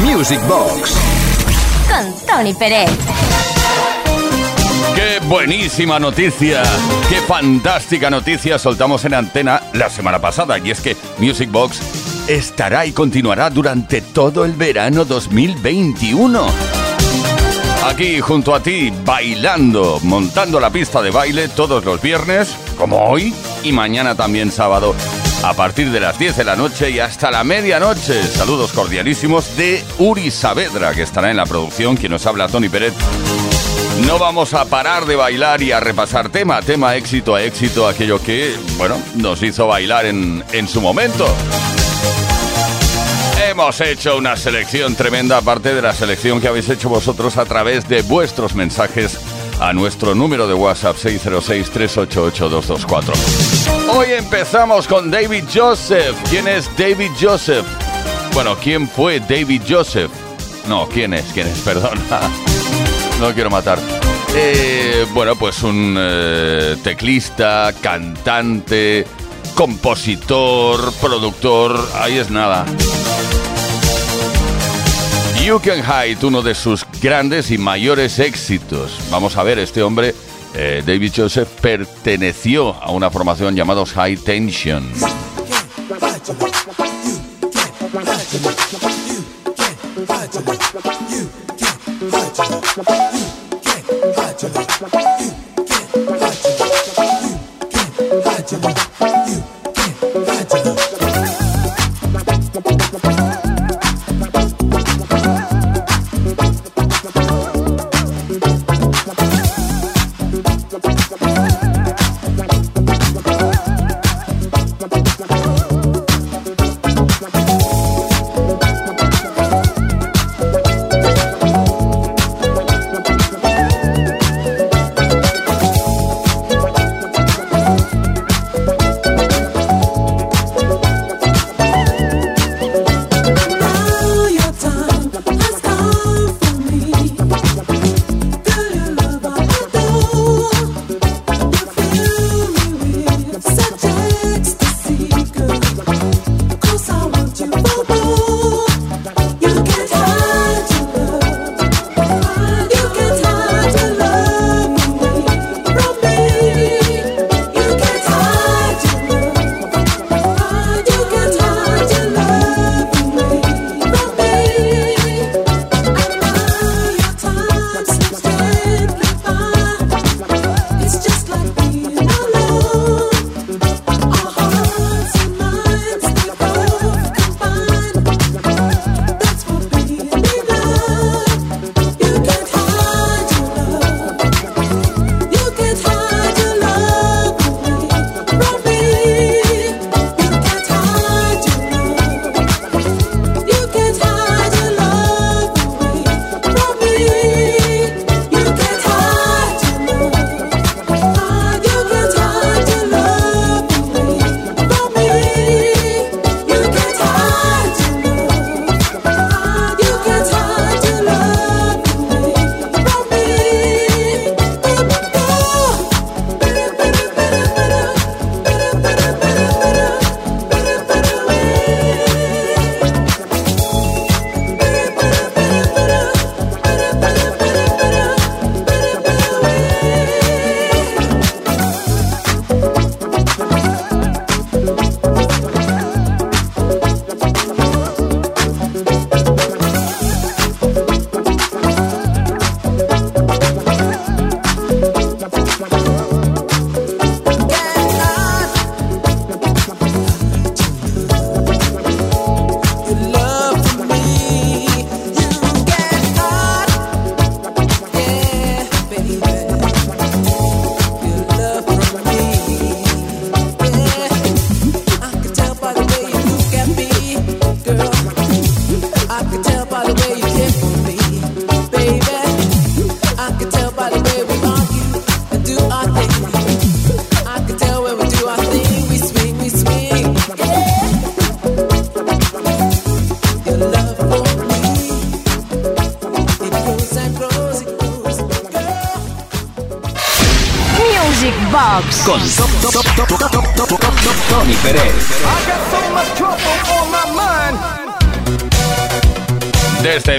Music Box. Con Tony Pérez. Qué buenísima noticia, qué fantástica noticia soltamos en antena la semana pasada y es que Music Box estará y continuará durante todo el verano 2021. Aquí junto a ti, bailando, montando la pista de baile todos los viernes, como hoy, y mañana también sábado, a partir de las 10 de la noche y hasta la medianoche. Saludos cordialísimos de Uri Saavedra, que estará en la producción, quien nos habla Tony Pérez. No vamos a parar de bailar y a repasar tema, tema éxito a éxito, aquello que, bueno, nos hizo bailar en, en su momento. Hemos hecho una selección tremenda, aparte de la selección que habéis hecho vosotros a través de vuestros mensajes a nuestro número de WhatsApp 606-388-224. Hoy empezamos con David Joseph. ¿Quién es David Joseph? Bueno, ¿quién fue David Joseph? No, ¿quién es? ¿Quién es? Perdona. No quiero matar. Eh, bueno, pues un eh, teclista, cantante, compositor, productor, ahí es nada. You Can Hide, uno de sus grandes y mayores éxitos. Vamos a ver, este hombre, eh, David Joseph perteneció a una formación llamada High Tension.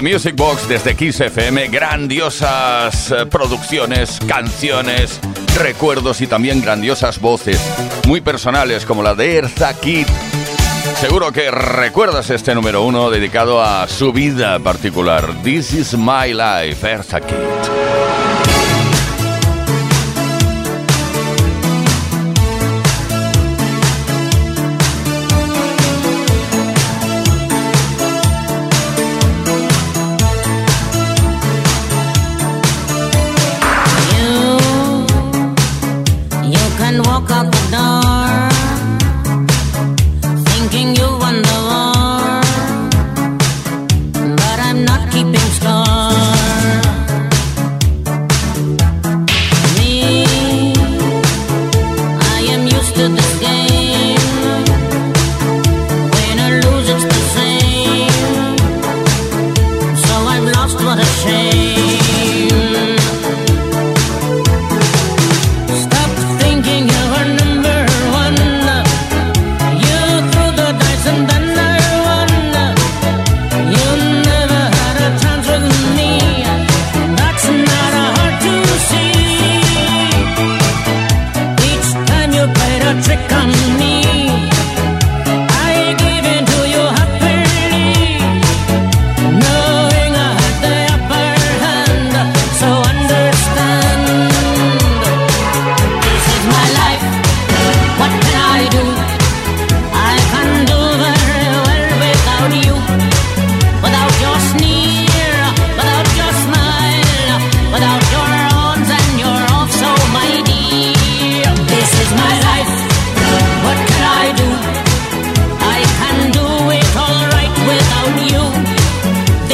Music Box, desde Kiss FM, grandiosas eh, producciones, canciones, recuerdos y también grandiosas voces, muy personales como la de Erza Kid. Seguro que recuerdas este número uno dedicado a su vida particular. This is my life, Erza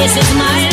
This is my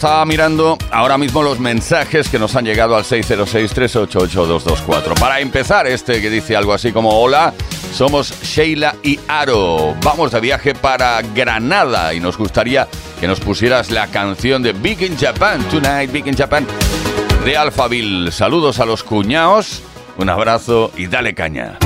estaba mirando ahora mismo los mensajes que nos han llegado al 606-388-224. Para empezar, este que dice algo así como: Hola, somos Sheila y Aro. Vamos de viaje para Granada y nos gustaría que nos pusieras la canción de Big in Japan, Tonight, Big in Japan, de Alphaville. Saludos a los cuñaos, un abrazo y dale caña.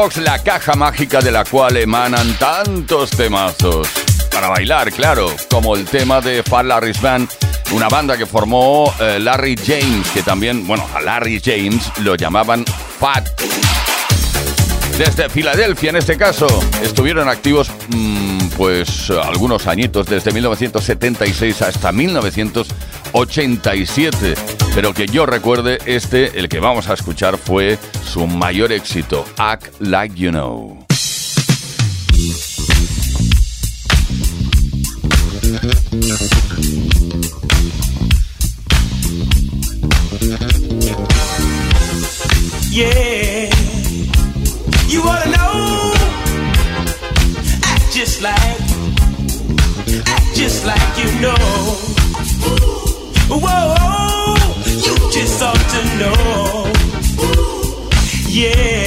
La caja mágica de la cual emanan tantos temazos. Para bailar, claro, como el tema de Fat Larry's Band, una banda que formó eh, Larry James, que también, bueno, a Larry James lo llamaban Fat. Desde Filadelfia, en este caso, estuvieron activos mm, pues algunos añitos, desde 1976 hasta 1987. Pero que yo recuerde, este, el que vamos a escuchar, fue su mayor éxito, Act Like You Know. Yeah, you to know. Act just like, act just like you know. Whoa, just ought to know. Yeah.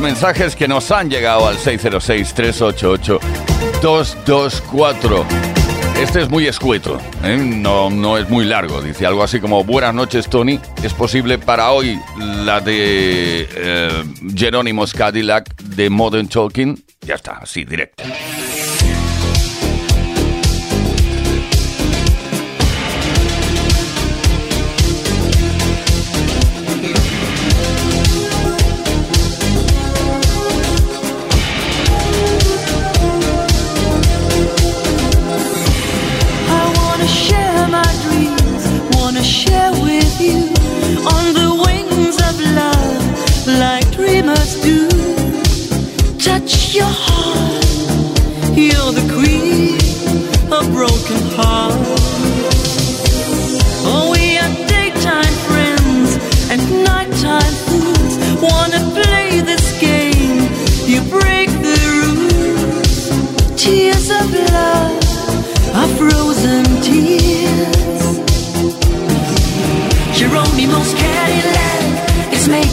Mensajes que nos han llegado al 606-388-224. Este es muy escueto, ¿eh? no, no es muy largo. Dice algo así como Buenas noches, Tony. Es posible para hoy la de eh, Jerónimos Cadillac de Modern Talking. Ya está, así, directo.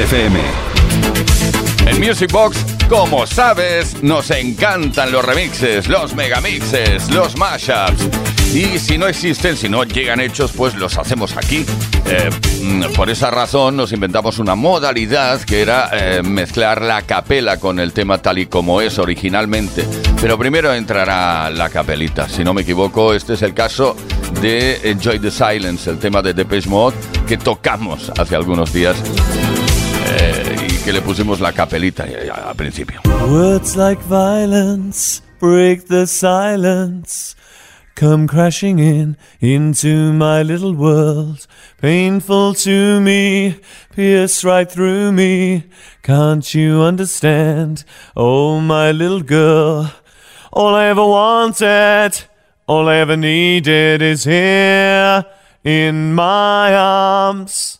FM. En Music Box, como sabes, nos encantan los remixes, los megamixes, los mashups. Y si no existen, si no llegan hechos, pues los hacemos aquí. Eh, mm, por esa razón nos inventamos una modalidad que era eh, mezclar la capela con el tema tal y como es originalmente. Pero primero entrará la capelita. Si no me equivoco, este es el caso de Enjoy the Silence, el tema de Depeche Mode que tocamos hace algunos días eh, y que le pusimos la capelita al principio. Words like violence break the silence. Come crashing in into my little world. Painful to me, pierce right through me. Can't you understand? Oh, my little girl. All I ever wanted All I ever needed is here in my arms.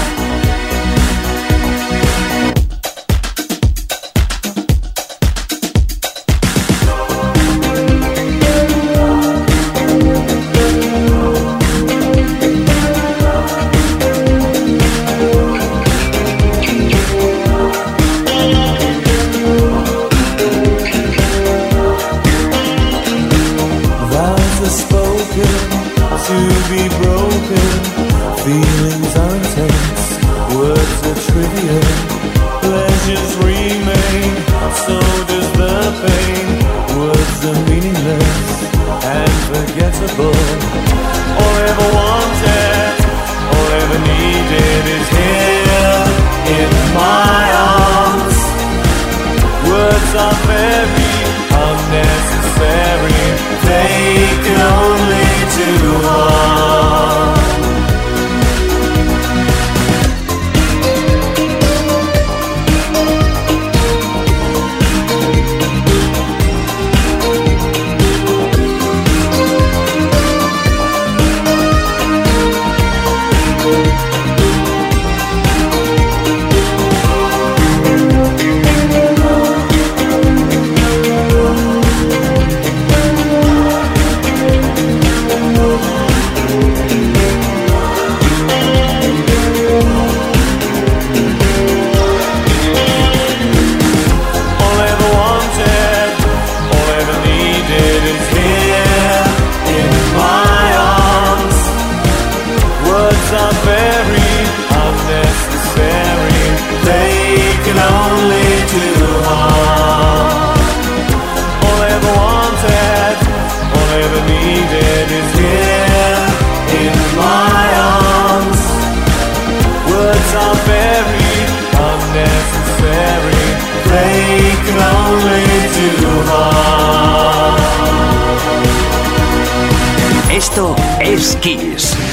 Es.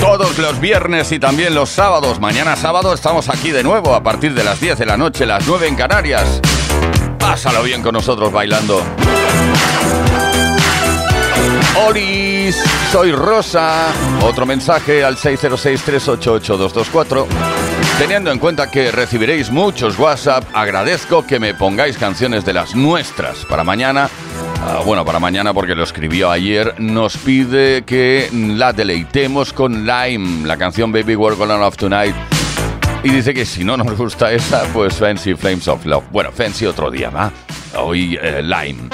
Todos los viernes y también los sábados. Mañana sábado estamos aquí de nuevo a partir de las 10 de la noche, las 9 en Canarias. Pásalo bien con nosotros bailando. Oris, soy Rosa. Otro mensaje al 606-388-224. Teniendo en cuenta que recibiréis muchos WhatsApp, agradezco que me pongáis canciones de las nuestras para mañana Ah, bueno, para mañana, porque lo escribió ayer, nos pide que la deleitemos con Lime, la canción Baby Work On Love Tonight. Y dice que si no nos gusta esa, pues Fancy Flames of Love. Bueno, Fancy otro día, ¿va? Hoy eh, Lime.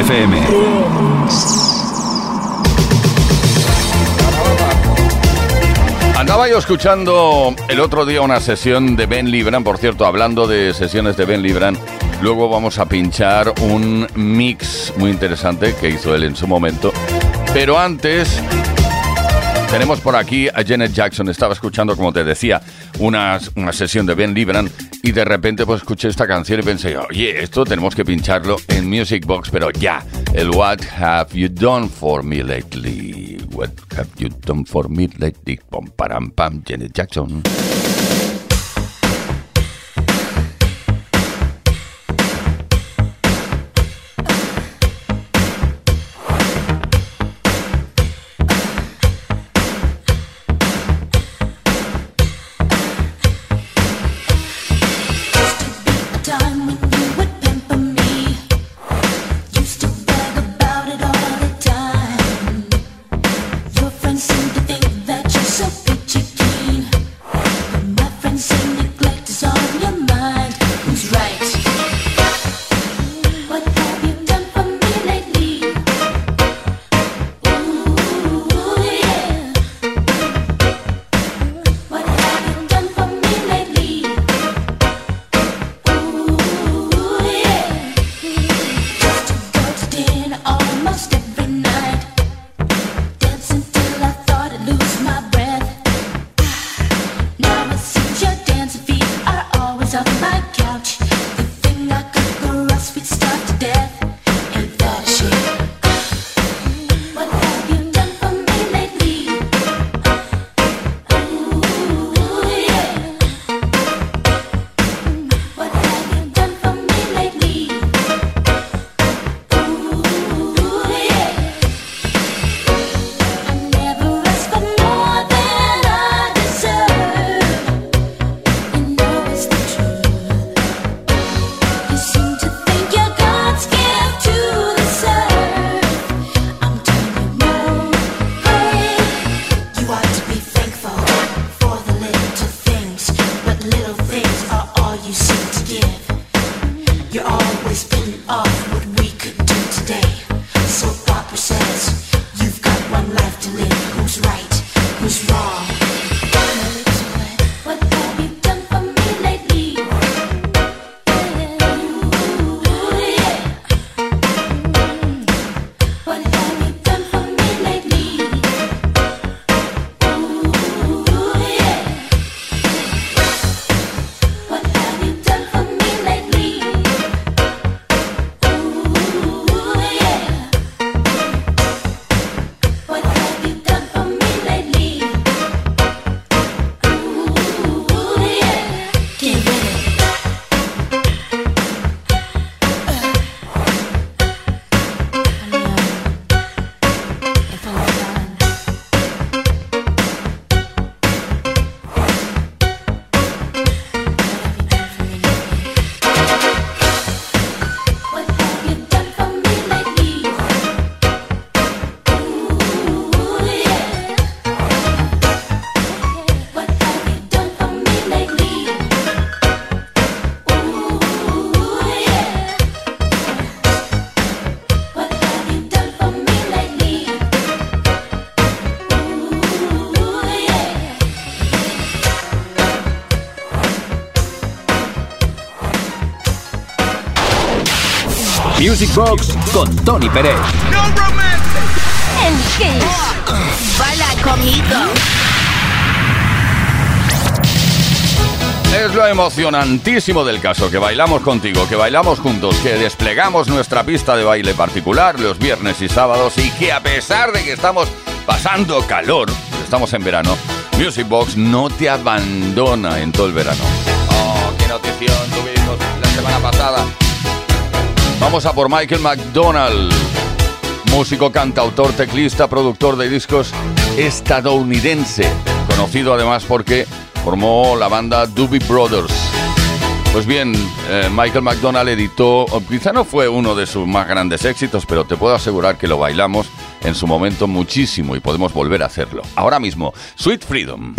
FM. Andaba yo escuchando el otro día una sesión de Ben Libran, por cierto, hablando de sesiones de Ben Libran, luego vamos a pinchar un mix muy interesante que hizo él en su momento. Pero antes tenemos por aquí a Janet Jackson. Estaba escuchando, como te decía, una, una sesión de Ben Libran y de repente pues escuché esta canción y pensé, oye, esto tenemos que pincharlo en Music Box, pero ya, el What Have You Done For Me Lately? What Have You Done For Me Lately? Pom, param, pam, Janet Jackson. Music Box con Tony Pérez. No romance. En Kiss. Baila conmigo. Es lo emocionantísimo del caso, que bailamos contigo, que bailamos juntos, que desplegamos nuestra pista de baile particular los viernes y sábados y que a pesar de que estamos pasando calor, estamos en verano, Music Box no te abandona en todo el verano. Oh, qué notición tuvimos la semana pasada. Vamos a por Michael McDonald, músico, cantautor, teclista, productor de discos estadounidense, conocido además porque formó la banda Doobie Brothers. Pues bien, eh, Michael McDonald editó, quizá no fue uno de sus más grandes éxitos, pero te puedo asegurar que lo bailamos en su momento muchísimo y podemos volver a hacerlo. Ahora mismo, Sweet Freedom.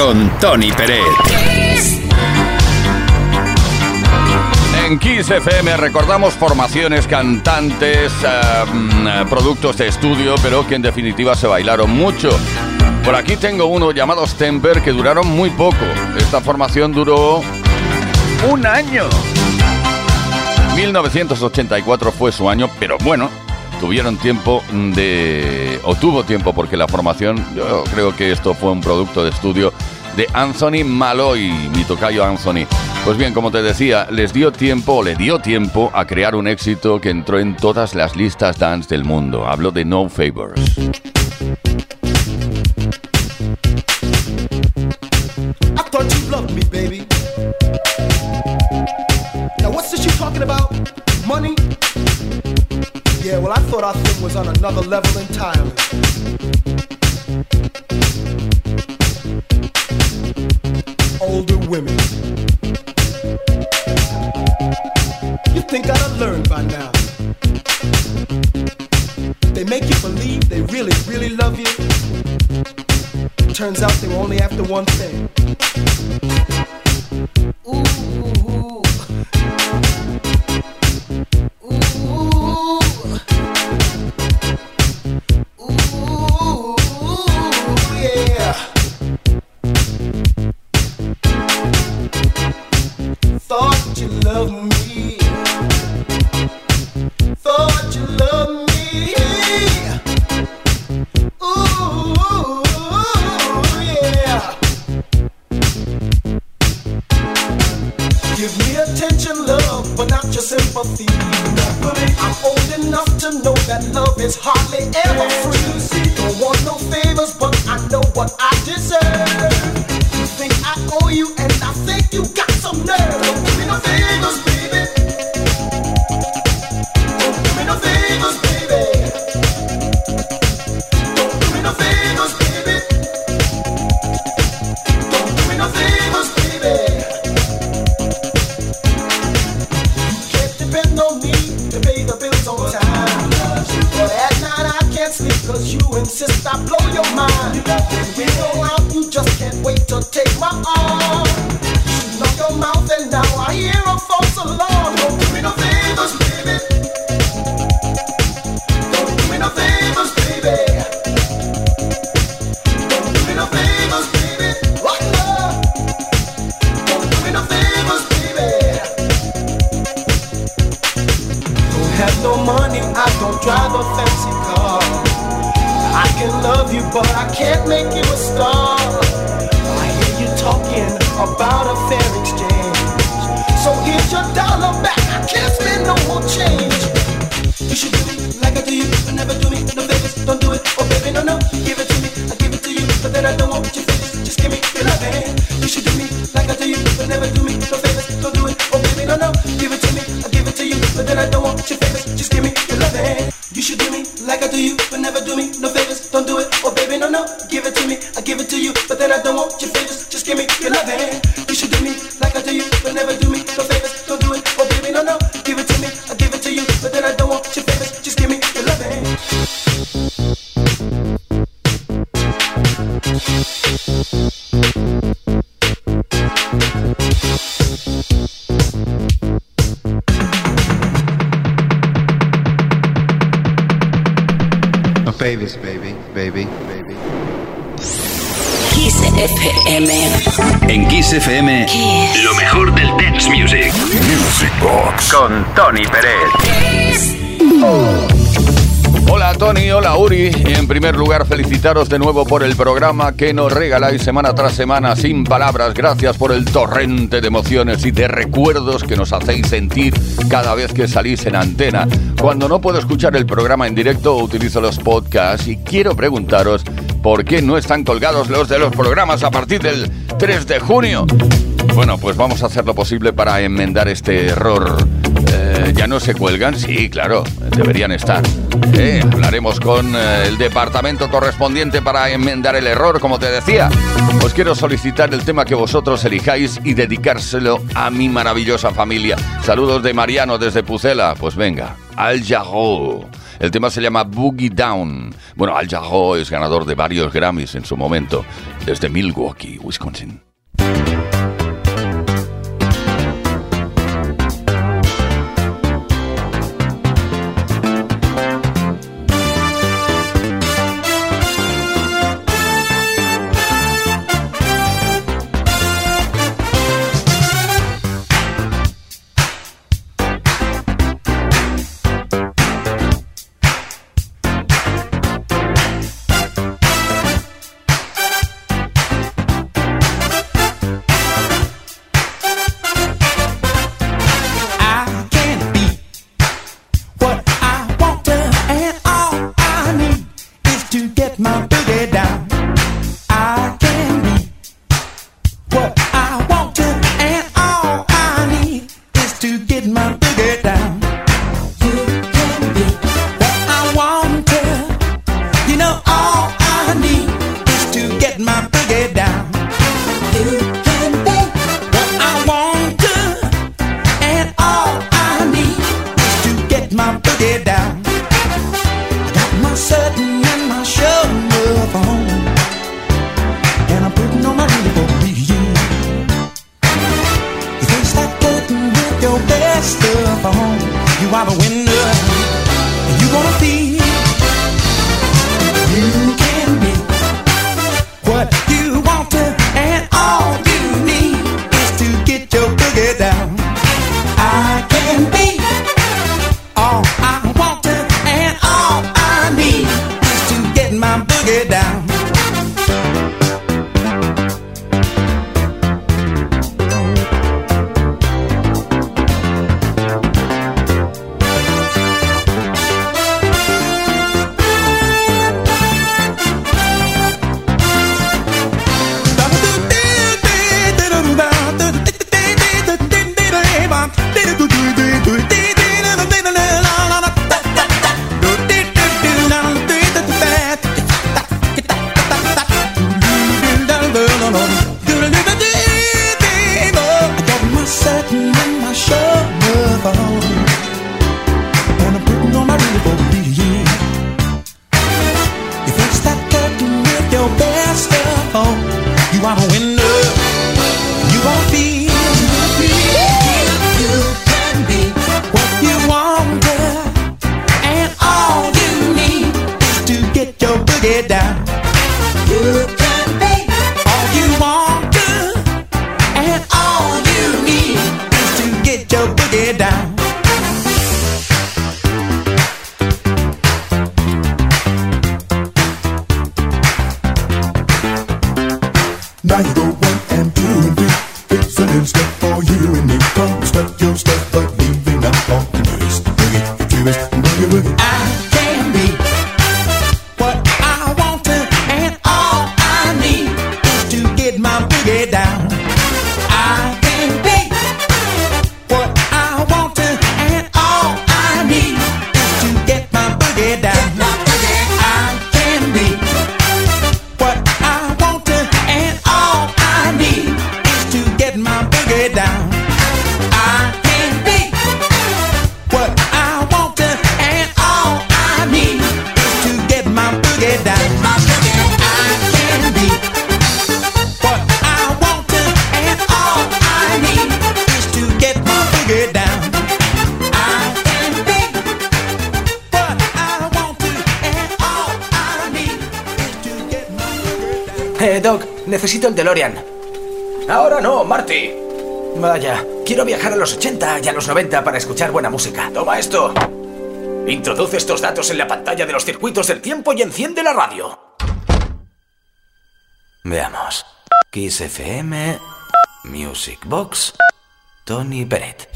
Con Tony Pérez. En Kiss FM recordamos formaciones, cantantes, productos de estudio, pero que en definitiva se bailaron mucho. Por aquí tengo uno llamado Stemper que duraron muy poco. Esta formación duró un año. 1984 fue su año, pero bueno, tuvieron tiempo de... o tuvo tiempo porque la formación, yo creo que esto fue un producto de estudio de Anthony Malloy, mi tocayo Anthony. Pues bien, como te decía, les dio tiempo, le dio tiempo a crear un éxito que entró en todas las listas dance del mundo. Hablo de No Favors. Another level entirely. Older women. You think I'd have learned by now. They make you believe they really, really love you. Turns out they were only after one thing. Babies, baby, baby, baby. Kiss FM. En Kiss FM, Kiss. lo mejor del dance music. Music Box. Con Tony Pérez felicitaros de nuevo por el programa que nos regaláis semana tras semana sin palabras. Gracias por el torrente de emociones y de recuerdos que nos hacéis sentir cada vez que salís en antena. Cuando no puedo escuchar el programa en directo, utilizo los podcasts y quiero preguntaros por qué no están colgados los de los programas a partir del 3 de junio. Bueno, pues vamos a hacer lo posible para enmendar este error. Eh, ¿Ya no se cuelgan? Sí, claro, deberían estar. Eh, hablaremos con eh, el departamento correspondiente para enmendar el error, como te decía. Os quiero solicitar el tema que vosotros elijáis y dedicárselo a mi maravillosa familia. Saludos de Mariano desde Pucela. Pues venga, Al Jarro. El tema se llama Boogie Down. Bueno, Al Jarreau es ganador de varios Grammys en su momento, desde Milwaukee, Wisconsin. my y a los 90 para escuchar buena música. Toma esto. Introduce estos datos en la pantalla de los circuitos del tiempo y enciende la radio. Veamos. Kiss FM, Music Box, Tony Bennett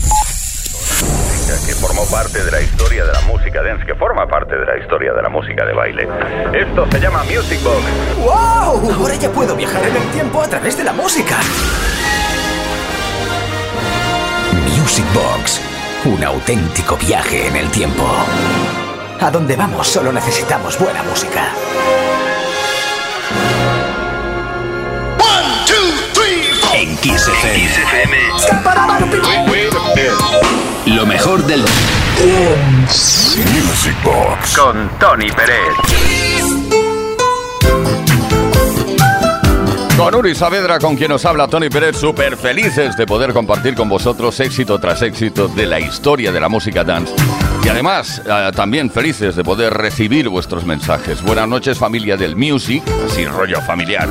que formó parte de la historia de la música dance, que forma parte de la historia de la música de baile. Esto se llama Music Box. ¡Wow! Ahora ya puedo viajar en el tiempo a través de la música. Music Box, un auténtico viaje en el tiempo. A donde vamos solo necesitamos buena música. One, two, three, four. En Kiss FM. Lo mejor del Music Box con Tony Pérez. Con Uri Saavedra, con quien nos habla Tony Pérez, súper felices de poder compartir con vosotros éxito tras éxito de la historia de la música dance. Y además, ah, también felices de poder recibir vuestros mensajes. Buenas noches, familia del music, así rollo familiar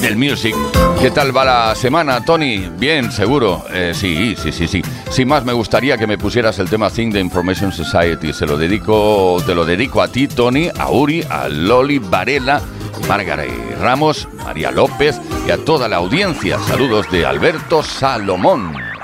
del Music. ¿Qué tal va la semana, Tony? Bien, seguro. Eh, sí, sí, sí, sí. Sin más, me gustaría que me pusieras el tema Thing de Information Society. Se lo dedico, te lo dedico a ti, Tony, a Uri, a Loli, Varela, Margaret Ramos, María López y a toda la audiencia. Saludos de Alberto Salomón.